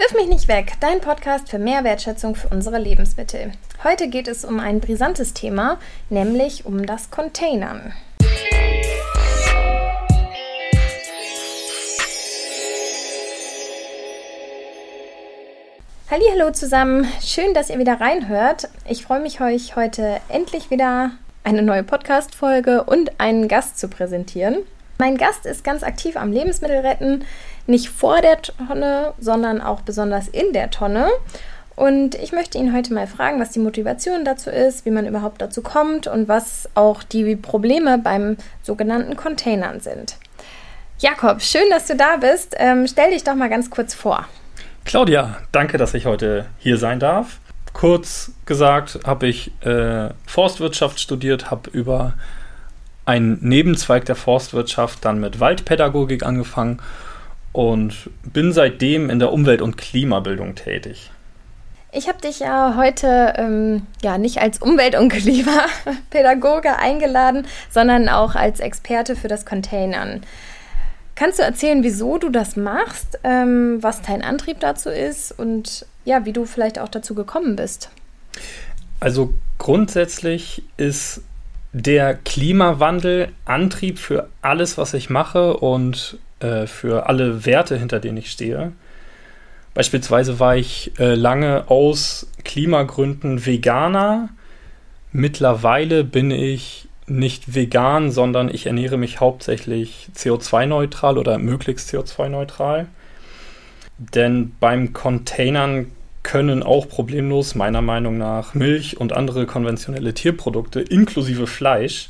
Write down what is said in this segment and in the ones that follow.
Wirf mich nicht weg, dein Podcast für mehr Wertschätzung für unsere Lebensmittel. Heute geht es um ein brisantes Thema, nämlich um das Containern. Hallo zusammen, schön, dass ihr wieder reinhört. Ich freue mich euch heute endlich wieder eine neue Podcast Folge und einen Gast zu präsentieren. Mein Gast ist ganz aktiv am Lebensmittelretten, nicht vor der Tonne, sondern auch besonders in der Tonne. Und ich möchte ihn heute mal fragen, was die Motivation dazu ist, wie man überhaupt dazu kommt und was auch die Probleme beim sogenannten Containern sind. Jakob, schön, dass du da bist. Ähm, stell dich doch mal ganz kurz vor. Claudia, danke, dass ich heute hier sein darf. Kurz gesagt habe ich äh, Forstwirtschaft studiert, habe über einen Nebenzweig der Forstwirtschaft dann mit Waldpädagogik angefangen und bin seitdem in der Umwelt- und Klimabildung tätig. Ich habe dich ja heute ähm, ja nicht als Umwelt- und Klimapädagoge eingeladen, sondern auch als Experte für das Containern. Kannst du erzählen, wieso du das machst, ähm, was dein Antrieb dazu ist und ja, wie du vielleicht auch dazu gekommen bist? Also grundsätzlich ist der Klimawandel Antrieb für alles, was ich mache und äh, für alle Werte, hinter denen ich stehe. Beispielsweise war ich äh, lange aus Klimagründen Veganer. Mittlerweile bin ich nicht vegan, sondern ich ernähre mich hauptsächlich CO2-neutral oder möglichst CO2-neutral. Denn beim Containern können auch problemlos meiner Meinung nach Milch und andere konventionelle Tierprodukte inklusive Fleisch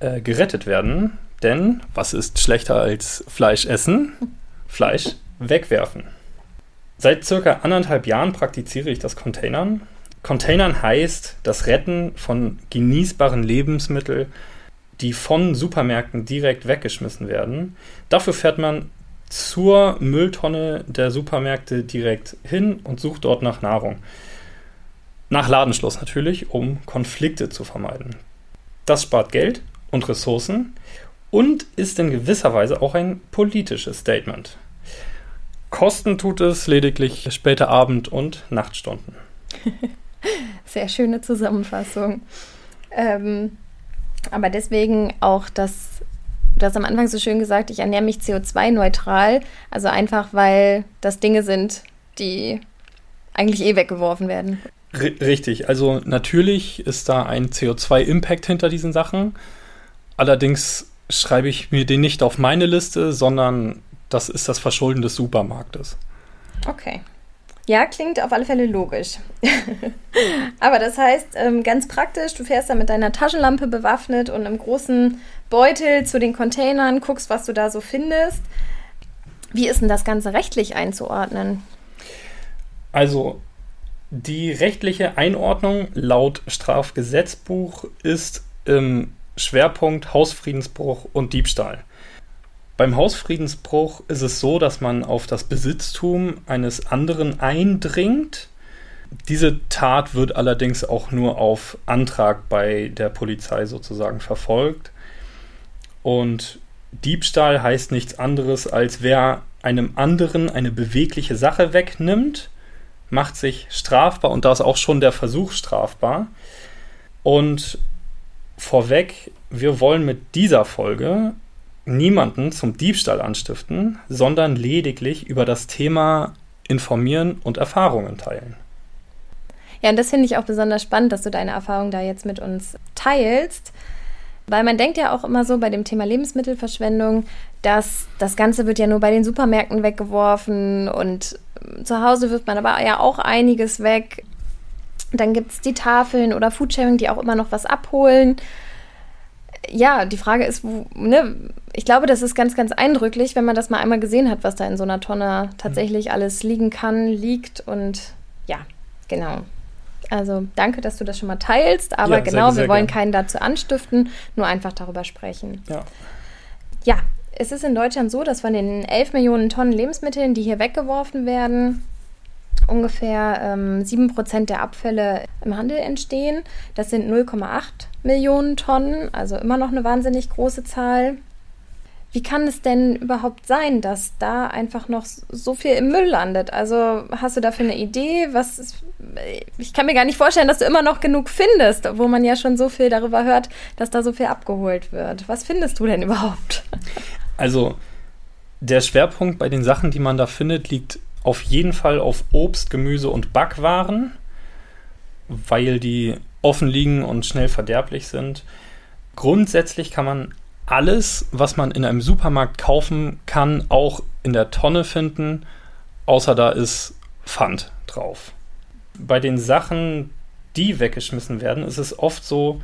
äh, gerettet werden. Denn was ist schlechter als Fleisch essen? Fleisch wegwerfen. Seit circa anderthalb Jahren praktiziere ich das Containern. Containern heißt das Retten von genießbaren Lebensmitteln, die von Supermärkten direkt weggeschmissen werden. Dafür fährt man zur Mülltonne der Supermärkte direkt hin und sucht dort nach Nahrung. Nach Ladenschluss natürlich, um Konflikte zu vermeiden. Das spart Geld und Ressourcen und ist in gewisser Weise auch ein politisches Statement. Kosten tut es lediglich späte Abend- und Nachtstunden. Sehr schöne Zusammenfassung. Ähm, aber deswegen auch das Du hast am Anfang so schön gesagt, ich ernähre mich CO2-neutral. Also einfach, weil das Dinge sind, die eigentlich eh weggeworfen werden. richtig. Also natürlich ist da ein CO2-Impact hinter diesen Sachen. Allerdings schreibe ich mir den nicht auf meine Liste, sondern das ist das Verschulden des Supermarktes. Okay. Ja, klingt auf alle Fälle logisch. Aber das heißt, ähm, ganz praktisch, du fährst da mit deiner Taschenlampe bewaffnet und einem großen Beutel zu den Containern, guckst, was du da so findest. Wie ist denn das Ganze rechtlich einzuordnen? Also, die rechtliche Einordnung laut Strafgesetzbuch ist im Schwerpunkt Hausfriedensbruch und Diebstahl. Beim Hausfriedensbruch ist es so, dass man auf das Besitztum eines anderen eindringt. Diese Tat wird allerdings auch nur auf Antrag bei der Polizei sozusagen verfolgt. Und Diebstahl heißt nichts anderes, als wer einem anderen eine bewegliche Sache wegnimmt, macht sich strafbar und da ist auch schon der Versuch strafbar. Und vorweg, wir wollen mit dieser Folge niemanden zum Diebstahl anstiften, sondern lediglich über das Thema informieren und Erfahrungen teilen. Ja, und das finde ich auch besonders spannend, dass du deine Erfahrungen da jetzt mit uns teilst. Weil man denkt ja auch immer so bei dem Thema Lebensmittelverschwendung, dass das Ganze wird ja nur bei den Supermärkten weggeworfen und zu Hause wirft man aber ja auch einiges weg. Dann gibt es die Tafeln oder Foodsharing, die auch immer noch was abholen ja, die Frage ist, wo, ne, ich glaube, das ist ganz, ganz eindrücklich, wenn man das mal einmal gesehen hat, was da in so einer Tonne tatsächlich mhm. alles liegen kann, liegt und ja, genau. Also danke, dass du das schon mal teilst, aber ja, genau, sehr, sehr wir wollen gern. keinen dazu anstiften, nur einfach darüber sprechen. Ja. Ja, es ist in Deutschland so, dass von den 11 Millionen Tonnen Lebensmitteln, die hier weggeworfen werden, ungefähr ähm, 7% der Abfälle im Handel entstehen. Das sind 0,8 Millionen Tonnen, also immer noch eine wahnsinnig große Zahl. Wie kann es denn überhaupt sein, dass da einfach noch so viel im Müll landet? Also hast du dafür eine Idee? Was ist, ich kann mir gar nicht vorstellen, dass du immer noch genug findest, wo man ja schon so viel darüber hört, dass da so viel abgeholt wird. Was findest du denn überhaupt? Also der Schwerpunkt bei den Sachen, die man da findet, liegt auf jeden Fall auf Obst, Gemüse und Backwaren, weil die offen liegen und schnell verderblich sind. Grundsätzlich kann man alles, was man in einem Supermarkt kaufen kann, auch in der Tonne finden, außer da ist Pfand drauf. Bei den Sachen, die weggeschmissen werden, ist es oft so,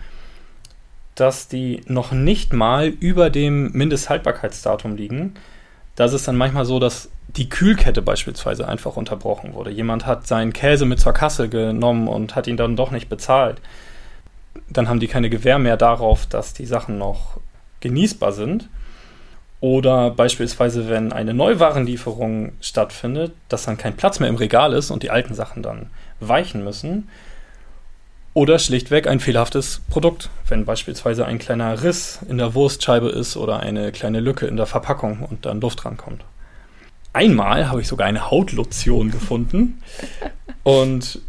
dass die noch nicht mal über dem Mindesthaltbarkeitsdatum liegen. Da ist es dann manchmal so, dass die Kühlkette beispielsweise einfach unterbrochen wurde. Jemand hat seinen Käse mit zur Kasse genommen und hat ihn dann doch nicht bezahlt. Dann haben die keine Gewähr mehr darauf, dass die Sachen noch genießbar sind. Oder beispielsweise, wenn eine Neuwarenlieferung stattfindet, dass dann kein Platz mehr im Regal ist und die alten Sachen dann weichen müssen. Oder schlichtweg ein fehlerhaftes Produkt, wenn beispielsweise ein kleiner Riss in der Wurstscheibe ist oder eine kleine Lücke in der Verpackung und dann Luft rankommt. Einmal habe ich sogar eine Hautlotion gefunden und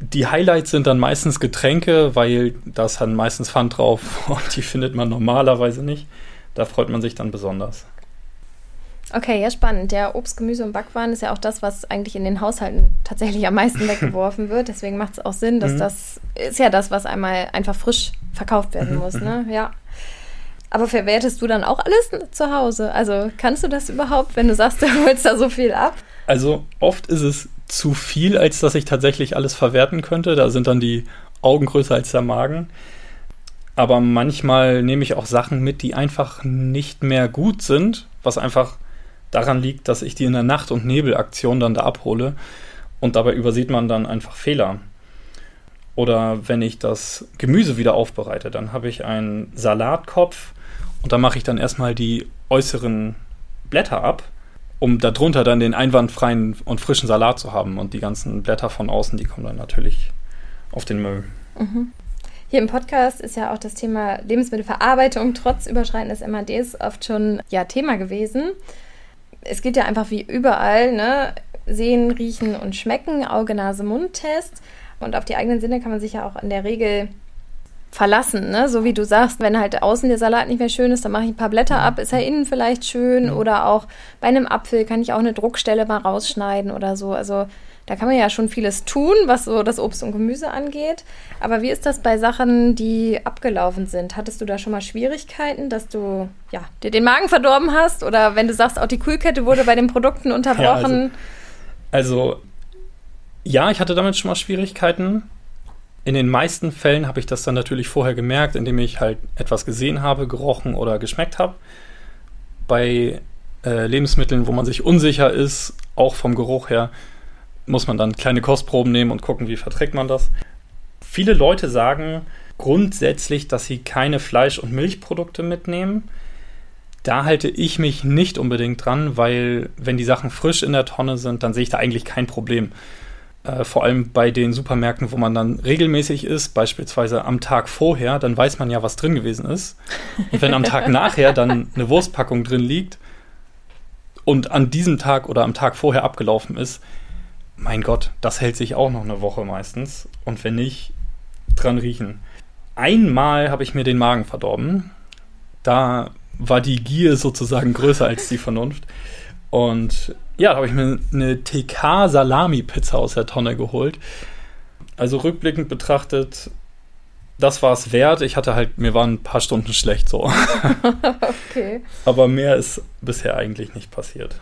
die Highlights sind dann meistens Getränke, weil da ist dann meistens Pfand drauf und die findet man normalerweise nicht. Da freut man sich dann besonders. Okay, ja, spannend. Der Obst, Gemüse und Backwaren ist ja auch das, was eigentlich in den Haushalten tatsächlich am meisten weggeworfen wird. Deswegen macht es auch Sinn, dass mhm. das ist ja das, was einmal einfach frisch verkauft werden mhm, muss. Ne? Ja. Aber verwertest du dann auch alles zu Hause? Also kannst du das überhaupt, wenn du sagst, du holst da so viel ab? Also oft ist es zu viel, als dass ich tatsächlich alles verwerten könnte. Da sind dann die Augen größer als der Magen. Aber manchmal nehme ich auch Sachen mit, die einfach nicht mehr gut sind, was einfach daran liegt, dass ich die in der Nacht- und Nebelaktion dann da abhole und dabei übersieht man dann einfach Fehler. Oder wenn ich das Gemüse wieder aufbereite, dann habe ich einen Salatkopf und da mache ich dann erstmal die äußeren Blätter ab, um darunter dann den einwandfreien und frischen Salat zu haben. Und die ganzen Blätter von außen, die kommen dann natürlich auf den Müll. Mhm. Hier im Podcast ist ja auch das Thema Lebensmittelverarbeitung trotz Überschreiten des MADs oft schon ja, Thema gewesen. Es geht ja einfach wie überall, ne? Sehen, riechen und schmecken, Auge, Nase, Mund-Test. Und auf die eigenen Sinne kann man sich ja auch in der Regel verlassen, ne? So wie du sagst, wenn halt außen der Salat nicht mehr schön ist, dann mache ich ein paar Blätter ab, ist er innen vielleicht schön oder auch bei einem Apfel kann ich auch eine Druckstelle mal rausschneiden oder so. Also da kann man ja schon vieles tun, was so das Obst und Gemüse angeht. Aber wie ist das bei Sachen, die abgelaufen sind? Hattest du da schon mal Schwierigkeiten, dass du ja, dir den Magen verdorben hast? Oder wenn du sagst, auch die Kühlkette wurde bei den Produkten unterbrochen? Ja, also, also ja, ich hatte damit schon mal Schwierigkeiten in den meisten Fällen habe ich das dann natürlich vorher gemerkt, indem ich halt etwas gesehen habe, gerochen oder geschmeckt habe. Bei äh, Lebensmitteln, wo man sich unsicher ist, auch vom Geruch her, muss man dann kleine Kostproben nehmen und gucken, wie verträgt man das. Viele Leute sagen grundsätzlich, dass sie keine Fleisch- und Milchprodukte mitnehmen. Da halte ich mich nicht unbedingt dran, weil wenn die Sachen frisch in der Tonne sind, dann sehe ich da eigentlich kein Problem. Äh, vor allem bei den Supermärkten, wo man dann regelmäßig ist, beispielsweise am Tag vorher, dann weiß man ja, was drin gewesen ist. Und wenn am Tag nachher dann eine Wurstpackung drin liegt und an diesem Tag oder am Tag vorher abgelaufen ist, mein Gott, das hält sich auch noch eine Woche meistens. Und wenn nicht, dran riechen. Einmal habe ich mir den Magen verdorben. Da war die Gier sozusagen größer als die Vernunft. Und ja, da habe ich mir eine TK-Salami-Pizza aus der Tonne geholt. Also rückblickend betrachtet, das war es wert. Ich hatte halt, mir waren ein paar Stunden schlecht so. okay. Aber mehr ist bisher eigentlich nicht passiert.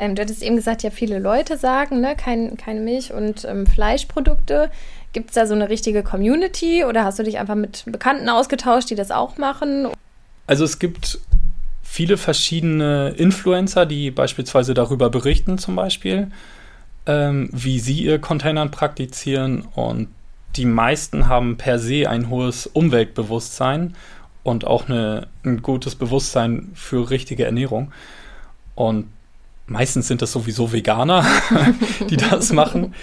Ähm, du hattest eben gesagt, ja, viele Leute sagen, ne, kein, keine Milch- und ähm, Fleischprodukte. Gibt es da so eine richtige Community oder hast du dich einfach mit Bekannten ausgetauscht, die das auch machen? Also es gibt viele verschiedene Influencer, die beispielsweise darüber berichten, zum Beispiel, ähm, wie sie ihr Containern praktizieren. Und die meisten haben per se ein hohes Umweltbewusstsein und auch eine, ein gutes Bewusstsein für richtige Ernährung. Und meistens sind das sowieso Veganer, die das machen.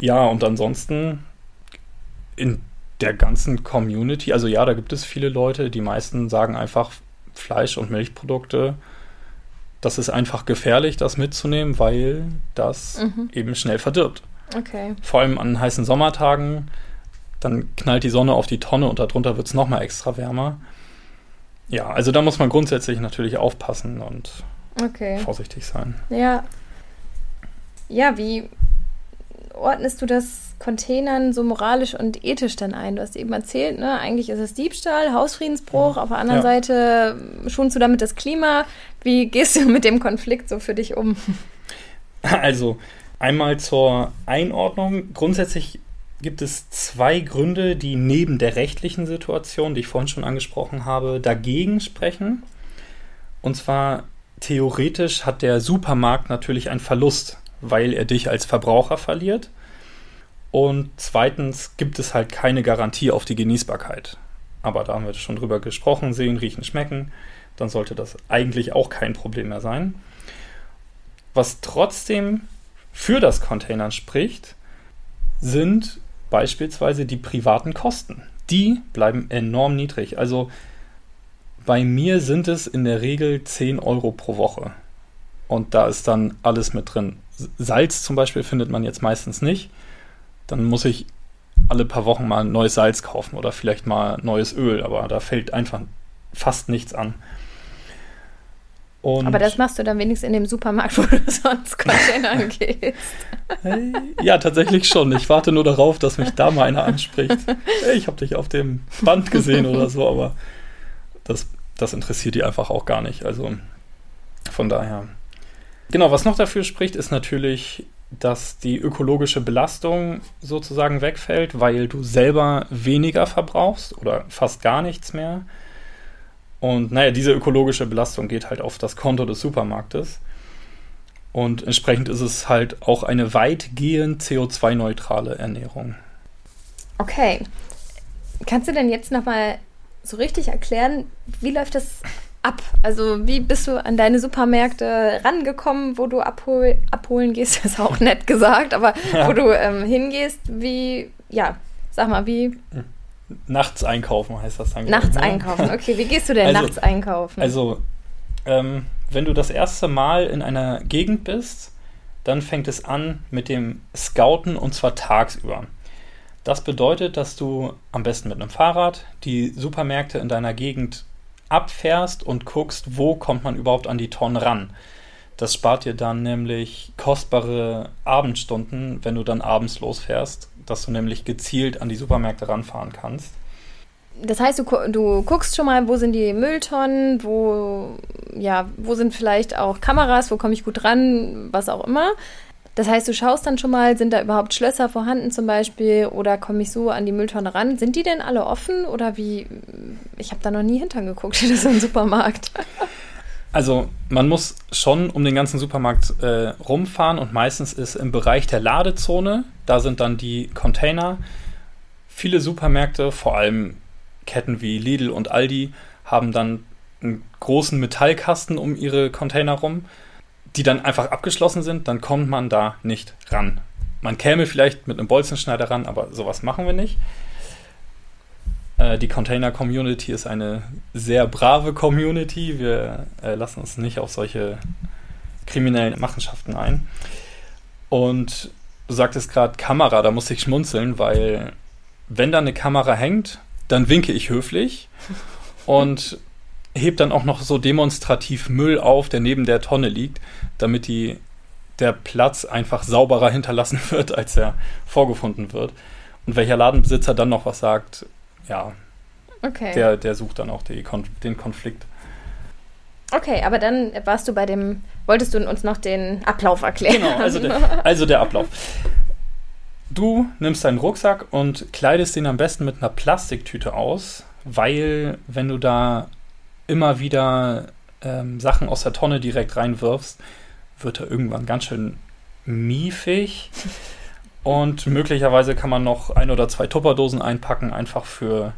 Ja, und ansonsten in der ganzen Community, also ja, da gibt es viele Leute, die meisten sagen einfach, Fleisch- und Milchprodukte, das ist einfach gefährlich, das mitzunehmen, weil das mhm. eben schnell verdirbt. Okay. Vor allem an heißen Sommertagen, dann knallt die Sonne auf die Tonne und darunter wird es nochmal extra wärmer. Ja, also da muss man grundsätzlich natürlich aufpassen und okay. vorsichtig sein. Ja. Ja, wie ordnest du das Containern so moralisch und ethisch dann ein? Du hast eben erzählt, ne? eigentlich ist es Diebstahl, Hausfriedensbruch, auf der anderen ja. Seite schonst du damit das Klima. Wie gehst du mit dem Konflikt so für dich um? Also, einmal zur Einordnung. Grundsätzlich gibt es zwei Gründe, die neben der rechtlichen Situation, die ich vorhin schon angesprochen habe, dagegen sprechen. Und zwar theoretisch hat der Supermarkt natürlich einen Verlust, weil er dich als Verbraucher verliert. Und zweitens gibt es halt keine Garantie auf die Genießbarkeit. Aber da haben wir schon drüber gesprochen, sehen, riechen, schmecken. Dann sollte das eigentlich auch kein Problem mehr sein. Was trotzdem für das Containern spricht, sind beispielsweise die privaten Kosten. Die bleiben enorm niedrig. Also bei mir sind es in der Regel 10 Euro pro Woche. Und da ist dann alles mit drin. Salz zum Beispiel findet man jetzt meistens nicht dann muss ich alle paar Wochen mal neues Salz kaufen oder vielleicht mal neues Öl, aber da fällt einfach fast nichts an. Und aber das machst du dann wenigstens in dem Supermarkt, wo du sonst Container gehst. Hey, ja, tatsächlich schon. Ich warte nur darauf, dass mich da mal einer anspricht. Hey, ich habe dich auf dem Band gesehen oder so, aber das, das interessiert die einfach auch gar nicht. Also von daher. Genau, was noch dafür spricht, ist natürlich dass die ökologische Belastung sozusagen wegfällt, weil du selber weniger verbrauchst oder fast gar nichts mehr. Und naja, diese ökologische Belastung geht halt auf das Konto des Supermarktes. Und entsprechend ist es halt auch eine weitgehend CO2-neutrale Ernährung. Okay. Kannst du denn jetzt nochmal so richtig erklären, wie läuft das ab? Also wie bist du an deine Supermärkte rangekommen, wo du abhol abholen gehst? Das ist auch nett gesagt, aber ja. wo du ähm, hingehst, wie, ja, sag mal, wie... Nachts einkaufen heißt das dann. Nachts ne? einkaufen, okay. Wie gehst du denn also, nachts einkaufen? Also, ähm, wenn du das erste Mal in einer Gegend bist, dann fängt es an mit dem Scouten und zwar tagsüber. Das bedeutet, dass du am besten mit einem Fahrrad die Supermärkte in deiner Gegend abfährst und guckst, wo kommt man überhaupt an die Tonnen ran. Das spart dir dann nämlich kostbare Abendstunden, wenn du dann abends losfährst, dass du nämlich gezielt an die Supermärkte ranfahren kannst. Das heißt, du, du guckst schon mal, wo sind die Mülltonnen, wo, ja, wo sind vielleicht auch Kameras, wo komme ich gut ran, was auch immer. Das heißt, du schaust dann schon mal, sind da überhaupt Schlösser vorhanden zum Beispiel oder komme ich so an die Mülltonne ran? Sind die denn alle offen oder wie? Ich habe da noch nie hintergeguckt, das ist ein Supermarkt. Also man muss schon um den ganzen Supermarkt äh, rumfahren und meistens ist im Bereich der Ladezone, da sind dann die Container. Viele Supermärkte, vor allem Ketten wie Lidl und Aldi, haben dann einen großen Metallkasten um ihre Container rum die dann einfach abgeschlossen sind, dann kommt man da nicht ran. Man käme vielleicht mit einem Bolzenschneider ran, aber sowas machen wir nicht. Äh, die Container-Community ist eine sehr brave Community. Wir äh, lassen uns nicht auf solche kriminellen Machenschaften ein. Und du sagtest gerade Kamera, da muss ich schmunzeln, weil wenn da eine Kamera hängt, dann winke ich höflich. Und hebt dann auch noch so demonstrativ Müll auf, der neben der Tonne liegt, damit die, der Platz einfach sauberer hinterlassen wird, als er vorgefunden wird. Und welcher Ladenbesitzer dann noch was sagt, ja, okay. der, der sucht dann auch die, den Konflikt. Okay, aber dann warst du bei dem, wolltest du uns noch den Ablauf erklären? Genau, also der, also der Ablauf. Du nimmst deinen Rucksack und kleidest ihn am besten mit einer Plastiktüte aus, weil wenn du da immer wieder ähm, Sachen aus der Tonne direkt reinwirfst, wird er irgendwann ganz schön miefig. Und möglicherweise kann man noch ein oder zwei Tupperdosen einpacken, einfach für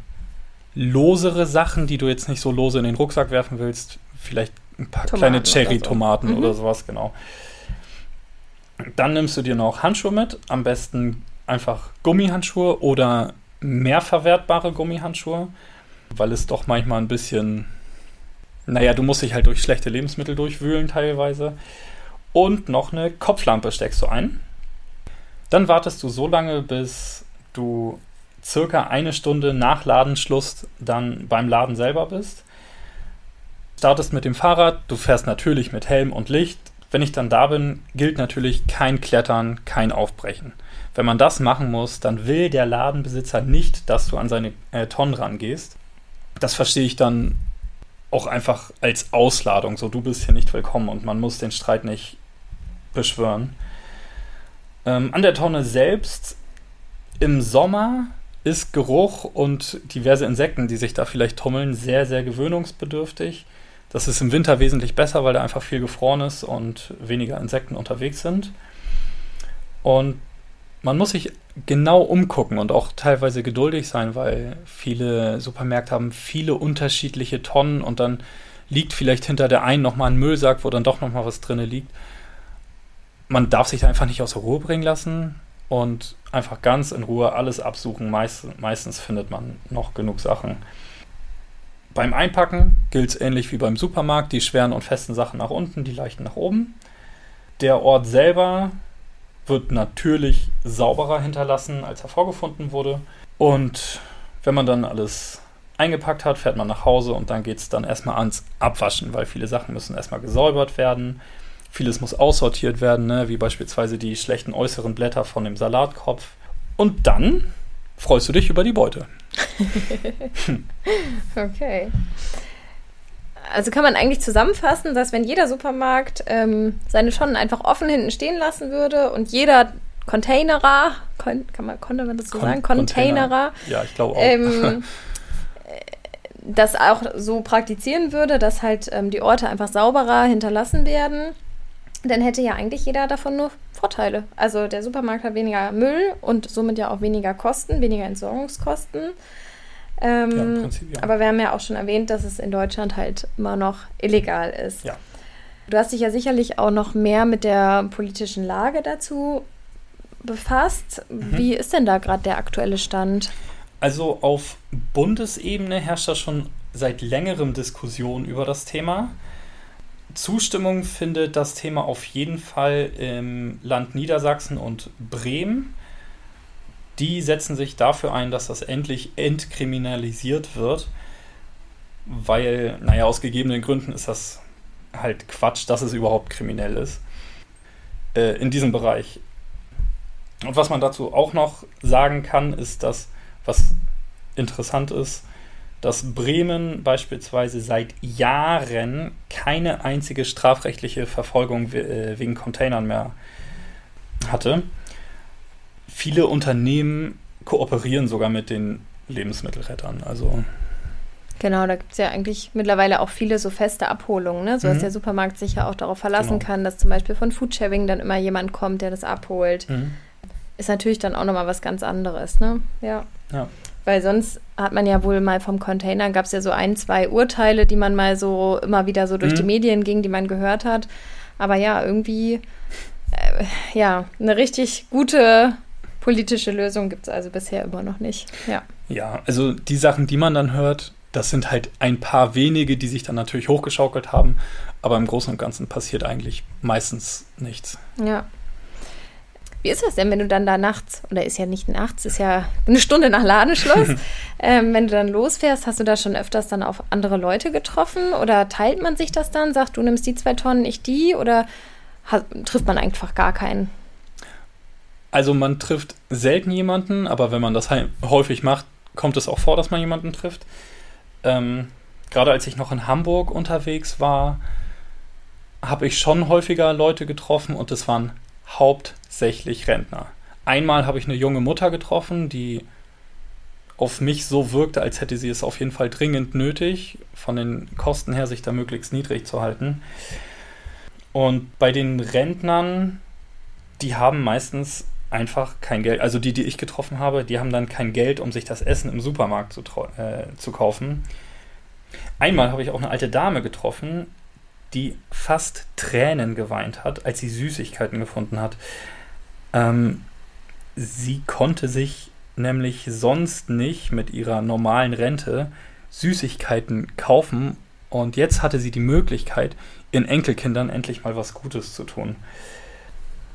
losere Sachen, die du jetzt nicht so lose in den Rucksack werfen willst. Vielleicht ein paar Tomaten kleine Cherry-Tomaten oder, so. mhm. oder sowas, genau. Dann nimmst du dir noch Handschuhe mit, am besten einfach Gummihandschuhe oder mehr verwertbare Gummihandschuhe, weil es doch manchmal ein bisschen Naja, du musst dich halt durch schlechte Lebensmittel durchwühlen teilweise. Und noch eine Kopflampe steckst du ein. Dann wartest du so lange, bis du circa eine Stunde nach Ladenschluss dann beim Laden selber bist. Startest mit dem Fahrrad, du fährst natürlich mit Helm und Licht. Wenn ich dann da bin, gilt natürlich kein Klettern, kein Aufbrechen. Wenn man das machen muss, dann will der Ladenbesitzer nicht, dass du an seine äh, Tonnen rangehst. Das verstehe ich dann auch einfach als Ausladung. So, du bist hier nicht willkommen und man muss den Streit nicht beschwören. Ähm, an der Tonne selbst im Sommer ist Geruch und diverse Insekten, die sich da vielleicht tummeln, sehr, sehr gewöhnungsbedürftig. Das ist im Winter wesentlich besser, weil da einfach viel gefroren ist und weniger Insekten unterwegs sind. Und man muss sich genau umgucken und auch teilweise geduldig sein, weil viele Supermärkte haben viele unterschiedliche Tonnen und dann liegt vielleicht hinter der einen nochmal ein Müllsack, wo dann doch nochmal was drin liegt. Man darf sich da einfach nicht aus der Ruhe bringen lassen und einfach ganz in Ruhe alles absuchen. Meist, meistens findet man noch genug Sachen. Beim Einpacken gilt es ähnlich wie beim Supermarkt, die schweren und festen Sachen nach unten, die leichten nach oben. Der Ort selber wird natürlich sauberer hinterlassen, als er vorgefunden wurde. Und wenn man dann alles eingepackt hat, fährt man nach Hause und dann geht es dann erstmal ans Abwaschen, weil viele Sachen müssen erstmal gesäubert werden. Vieles muss aussortiert werden, ne? wie beispielsweise die schlechten äußeren Blätter von dem Salatkopf. Und dann freust du dich über die Beute. okay. Also kann man eigentlich zusammenfassen, dass wenn jeder Supermarkt ähm, seine Tonnen einfach offen hinten stehen lassen würde und jeder Containerer, kann man, konnte man das so Con sagen? Containerer. Ja, ich glaube auch. Ähm, das auch so praktizieren würde, dass halt ähm, die Orte einfach sauberer hinterlassen werden, dann hätte ja eigentlich jeder davon nur Vorteile. Also der Supermarkt hat weniger Müll und somit ja auch weniger Kosten, weniger Entsorgungskosten. Ähm, ja, Prinzip, ja. Aber wir haben ja auch schon erwähnt, dass es in Deutschland halt immer noch illegal ist. Ja. Du hast dich ja sicherlich auch noch mehr mit der politischen Lage dazu befasst. Mhm. Wie ist denn da gerade der aktuelle Stand? Also auf Bundesebene herrscht da schon seit längerem Diskussion über das Thema. Zustimmung findet das Thema auf jeden Fall im Land Niedersachsen und Bremen. Die setzen sich dafür ein, dass das endlich entkriminalisiert wird, weil, naja, aus gegebenen Gründen ist das halt Quatsch, dass es überhaupt kriminell ist äh, in diesem Bereich. Und was man dazu auch noch sagen kann, ist, dass, was interessant ist, dass Bremen beispielsweise seit Jahren keine einzige strafrechtliche Verfolgung äh, wegen Containern mehr hatte. Viele Unternehmen kooperieren sogar mit den Lebensmittelrettern. Also Genau, da gibt es ja eigentlich mittlerweile auch viele so feste Abholungen, ne? so dass mhm. der Supermarkt sich ja auch darauf verlassen genau. kann, dass zum Beispiel von Foodsharing dann immer jemand kommt, der das abholt. Mhm. Ist natürlich dann auch nochmal was ganz anderes, ne? Ja. ja. Weil sonst hat man ja wohl mal vom Container, gab es ja so ein, zwei Urteile, die man mal so immer wieder so durch mhm. die Medien ging, die man gehört hat. Aber ja, irgendwie, äh, ja, eine richtig gute politische Lösung gibt es also bisher immer noch nicht. Ja. Ja, also die Sachen, die man dann hört, das sind halt ein paar wenige, die sich dann natürlich hochgeschaukelt haben, aber im Großen und Ganzen passiert eigentlich meistens nichts. Ja. Wie ist das denn, wenn du dann da nachts, oder ist ja nicht nachts, ist ja eine Stunde nach Ladenschluss, ähm, wenn du dann losfährst, hast du da schon öfters dann auf andere Leute getroffen oder teilt man sich das dann? Sagt, du nimmst die zwei Tonnen, ich die oder hat, trifft man einfach gar keinen? Also man trifft selten jemanden, aber wenn man das häufig macht, kommt es auch vor, dass man jemanden trifft. Ähm, Gerade als ich noch in Hamburg unterwegs war, habe ich schon häufiger Leute getroffen und es waren hauptsächlich Rentner. Einmal habe ich eine junge Mutter getroffen, die auf mich so wirkte, als hätte sie es auf jeden Fall dringend nötig, von den Kosten her sich da möglichst niedrig zu halten. Und bei den Rentnern, die haben meistens einfach kein Geld. Also die, die ich getroffen habe, die haben dann kein Geld, um sich das Essen im Supermarkt zu, äh, zu kaufen. Einmal habe ich auch eine alte Dame getroffen, die fast Tränen geweint hat, als sie Süßigkeiten gefunden hat. Ähm, sie konnte sich nämlich sonst nicht mit ihrer normalen Rente Süßigkeiten kaufen Und jetzt hatte sie die Möglichkeit, ihren Enkelkindern endlich mal was Gutes zu tun.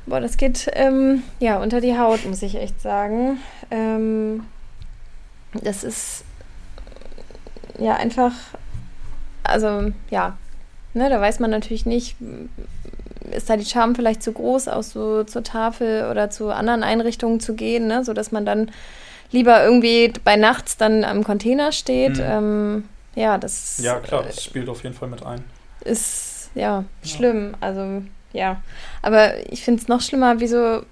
Boah, das geht ähm, ja unter die Haut, muss ich echt sagen. Ähm, das ist ja einfach, also ja, ne, da weiß man natürlich nicht, ist da die Charme vielleicht zu groß, auch so zur Tafel oder zu anderen Einrichtungen zu gehen, ne, sodass man dann lieber irgendwie bei nachts dann am Container steht. Mhm. Ähm, ja, das. Ja, klar, das spielt auf jeden Fall mit ein. Ist ja, ja. schlimm. Also ja. Aber ich finde es noch schlimmer, wieso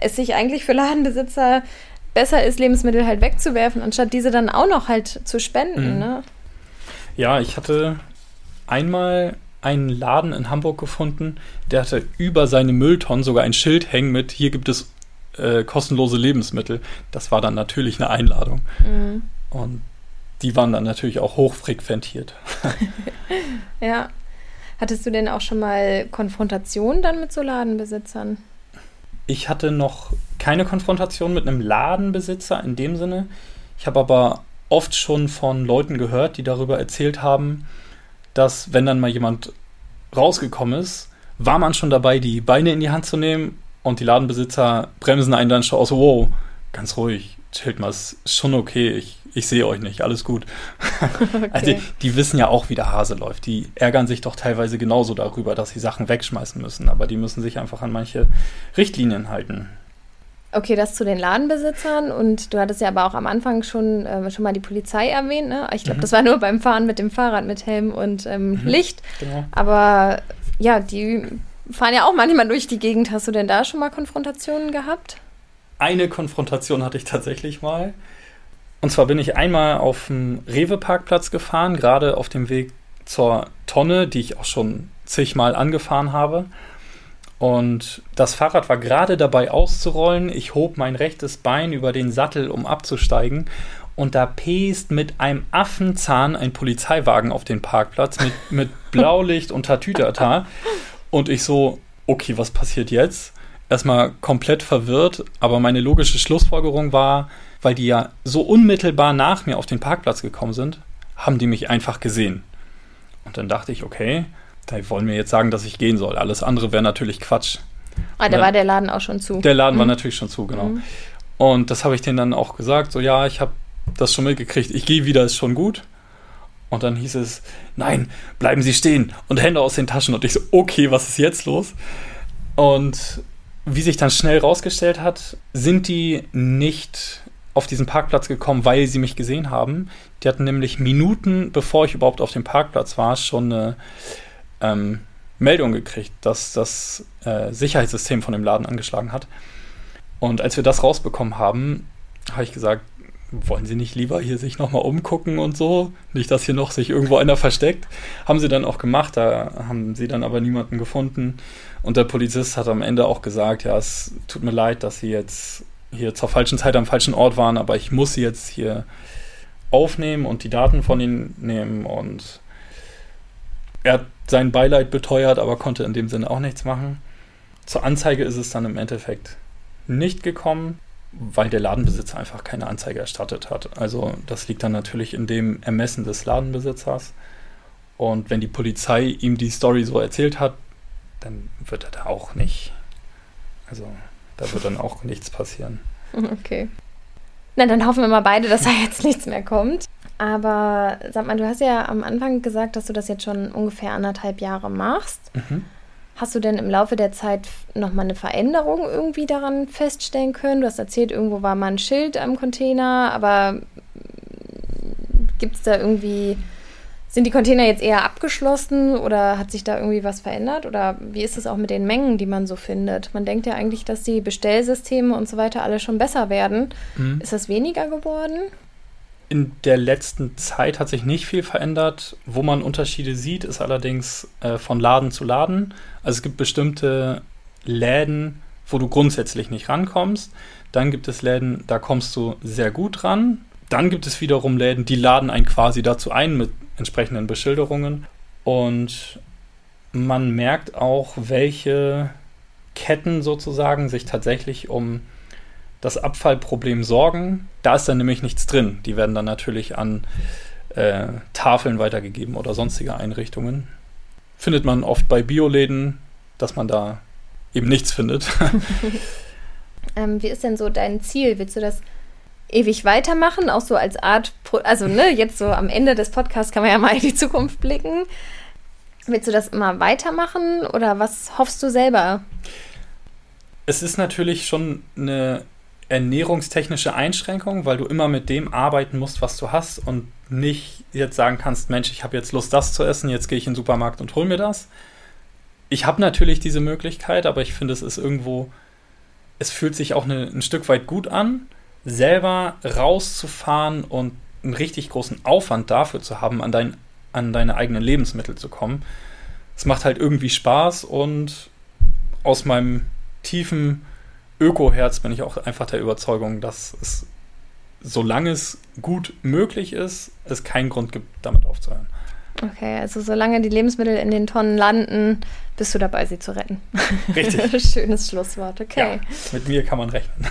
es sich eigentlich für Ladenbesitzer besser ist, Lebensmittel halt wegzuwerfen, anstatt diese dann auch noch halt zu spenden. Mhm. Ne? Ja, ich hatte einmal einen Laden in Hamburg gefunden, der hatte über seine Mülltonnen sogar ein Schild hängen mit, hier gibt es äh, kostenlose Lebensmittel. Das war dann natürlich eine Einladung. Mhm. Und die waren dann natürlich auch hochfrequentiert. ja. Hattest du denn auch schon mal Konfrontationen dann mit so Ladenbesitzern? Ich hatte noch keine Konfrontation mit einem Ladenbesitzer in dem Sinne. Ich habe aber oft schon von Leuten gehört, die darüber erzählt haben, dass wenn dann mal jemand rausgekommen ist, war man schon dabei, die Beine in die Hand zu nehmen und die Ladenbesitzer bremsen einen dann schon aus, wow, ganz ruhig, chillt mal, ist schon okay, ich ich sehe euch nicht, alles gut. Okay. Also die wissen ja auch, wie der Hase läuft. Die ärgern sich doch teilweise genauso darüber, dass sie Sachen wegschmeißen müssen, aber die müssen sich einfach an manche Richtlinien halten. Okay, das zu den Ladenbesitzern und du hattest ja aber auch am Anfang schon, äh, schon mal die Polizei erwähnt. Ne? Ich glaube, mhm. das war nur beim Fahren mit dem Fahrrad mit Helm und ähm, mhm. Licht. Genau. Aber ja, die fahren ja auch manchmal durch die Gegend. Hast du denn da schon mal Konfrontationen gehabt? Eine Konfrontation hatte ich tatsächlich mal. Und zwar bin ich einmal auf dem Rewe-Parkplatz gefahren, gerade auf dem Weg zur Tonne, die ich auch schon zigmal angefahren habe. Und das Fahrrad war gerade dabei auszurollen. Ich hob mein rechtes Bein über den Sattel, um abzusteigen. Und da pest mit einem Affenzahn ein Polizeiwagen auf den Parkplatz mit, mit Blaulicht und Tatütata. Und ich so, okay, was passiert jetzt? Erstmal komplett verwirrt, aber meine logische Schlussfolgerung war, weil die ja so unmittelbar nach mir auf den Parkplatz gekommen sind, haben die mich einfach gesehen. Und dann dachte ich, okay, da wollen mir jetzt sagen, dass ich gehen soll. Alles andere wäre natürlich Quatsch. Ah, da war der Laden auch schon zu. Der Laden mhm. war natürlich schon zu, genau. Mhm. Und das habe ich denen dann auch gesagt, so ja, ich habe das schon mitgekriegt, ich gehe wieder, ist schon gut. Und dann hieß es, nein, bleiben Sie stehen und Hände aus den Taschen. Und ich so, okay, was ist jetzt los? Und wie sich dann schnell rausgestellt hat, sind die nicht auf diesen Parkplatz gekommen, weil sie mich gesehen haben. Die hatten nämlich Minuten, bevor ich überhaupt auf dem Parkplatz war, schon eine ähm, Meldung gekriegt, dass das äh, Sicherheitssystem von dem Laden angeschlagen hat. Und als wir das rausbekommen haben, habe ich gesagt, wollen Sie nicht lieber hier sich nochmal umgucken und so? Nicht, dass hier noch sich irgendwo einer versteckt. Haben sie dann auch gemacht, da haben sie dann aber niemanden gefunden. Und der Polizist hat am Ende auch gesagt, ja, es tut mir leid, dass Sie jetzt hier zur falschen Zeit am falschen Ort waren, aber ich muss sie jetzt hier aufnehmen und die Daten von ihnen nehmen und er hat sein Beileid beteuert, aber konnte in dem Sinne auch nichts machen. Zur Anzeige ist es dann im Endeffekt nicht gekommen, weil der Ladenbesitzer einfach keine Anzeige erstattet hat. Also das liegt dann natürlich in dem Ermessen des Ladenbesitzers. Und wenn die Polizei ihm die Story so erzählt hat, dann wird er da auch nicht. Also da wird dann auch nichts passieren. Okay. Na, dann hoffen wir mal beide, dass da jetzt nichts mehr kommt. Aber sag mal, du hast ja am Anfang gesagt, dass du das jetzt schon ungefähr anderthalb Jahre machst. Mhm. Hast du denn im Laufe der Zeit nochmal eine Veränderung irgendwie daran feststellen können? Du hast erzählt, irgendwo war mal ein Schild am Container, aber gibt es da irgendwie sind die Container jetzt eher abgeschlossen oder hat sich da irgendwie was verändert? Oder wie ist es auch mit den Mengen, die man so findet? Man denkt ja eigentlich, dass die Bestellsysteme und so weiter alle schon besser werden. Mhm. Ist das weniger geworden? In der letzten Zeit hat sich nicht viel verändert. Wo man Unterschiede sieht, ist allerdings äh, von Laden zu Laden. Also es gibt bestimmte Läden, wo du grundsätzlich nicht rankommst. Dann gibt es Läden, da kommst du sehr gut ran. Dann gibt es wiederum Läden, die laden einen quasi dazu ein mit entsprechenden Beschilderungen. Und man merkt auch, welche Ketten sozusagen sich tatsächlich um das Abfallproblem sorgen. Da ist dann nämlich nichts drin. Die werden dann natürlich an äh, Tafeln weitergegeben oder sonstige Einrichtungen. Findet man oft bei Bioläden, dass man da eben nichts findet. ähm, wie ist denn so dein Ziel? Willst du das ewig weitermachen, auch so als Art, also ne, jetzt so am Ende des Podcasts kann man ja mal in die Zukunft blicken. Willst du das immer weitermachen oder was hoffst du selber? Es ist natürlich schon eine ernährungstechnische Einschränkung, weil du immer mit dem arbeiten musst, was du hast und nicht jetzt sagen kannst, Mensch, ich habe jetzt Lust, das zu essen, jetzt gehe ich in den Supermarkt und hol mir das. Ich habe natürlich diese Möglichkeit, aber ich finde, es ist irgendwo, es fühlt sich auch eine, ein Stück weit gut an, selber rauszufahren und einen richtig großen Aufwand dafür zu haben, an, dein, an deine eigenen Lebensmittel zu kommen. Es macht halt irgendwie Spaß und aus meinem tiefen Öko-Herz bin ich auch einfach der Überzeugung, dass es, solange es gut möglich ist, es keinen Grund gibt, damit aufzuhören. Okay, also solange die Lebensmittel in den Tonnen landen, bist du dabei, sie zu retten. Richtig. Schönes Schlusswort, okay. Ja, mit mir kann man rechnen.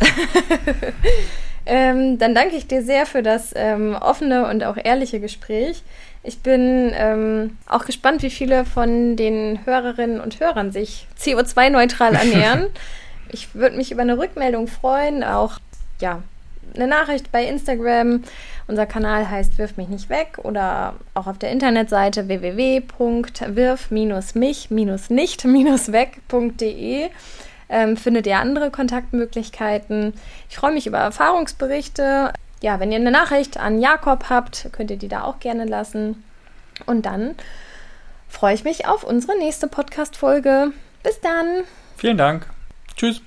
ähm, dann danke ich dir sehr für das ähm, offene und auch ehrliche Gespräch. Ich bin ähm, auch gespannt, wie viele von den Hörerinnen und Hörern sich CO2-neutral ernähren. ich würde mich über eine Rückmeldung freuen, auch ja, eine Nachricht bei Instagram. Unser Kanal heißt Wirf mich nicht weg oder auch auf der Internetseite www.wirf-mich-nicht-weg.de ähm, findet ihr andere Kontaktmöglichkeiten. Ich freue mich über Erfahrungsberichte. Ja, wenn ihr eine Nachricht an Jakob habt, könnt ihr die da auch gerne lassen. Und dann freue ich mich auf unsere nächste Podcast-Folge. Bis dann. Vielen Dank. Tschüss.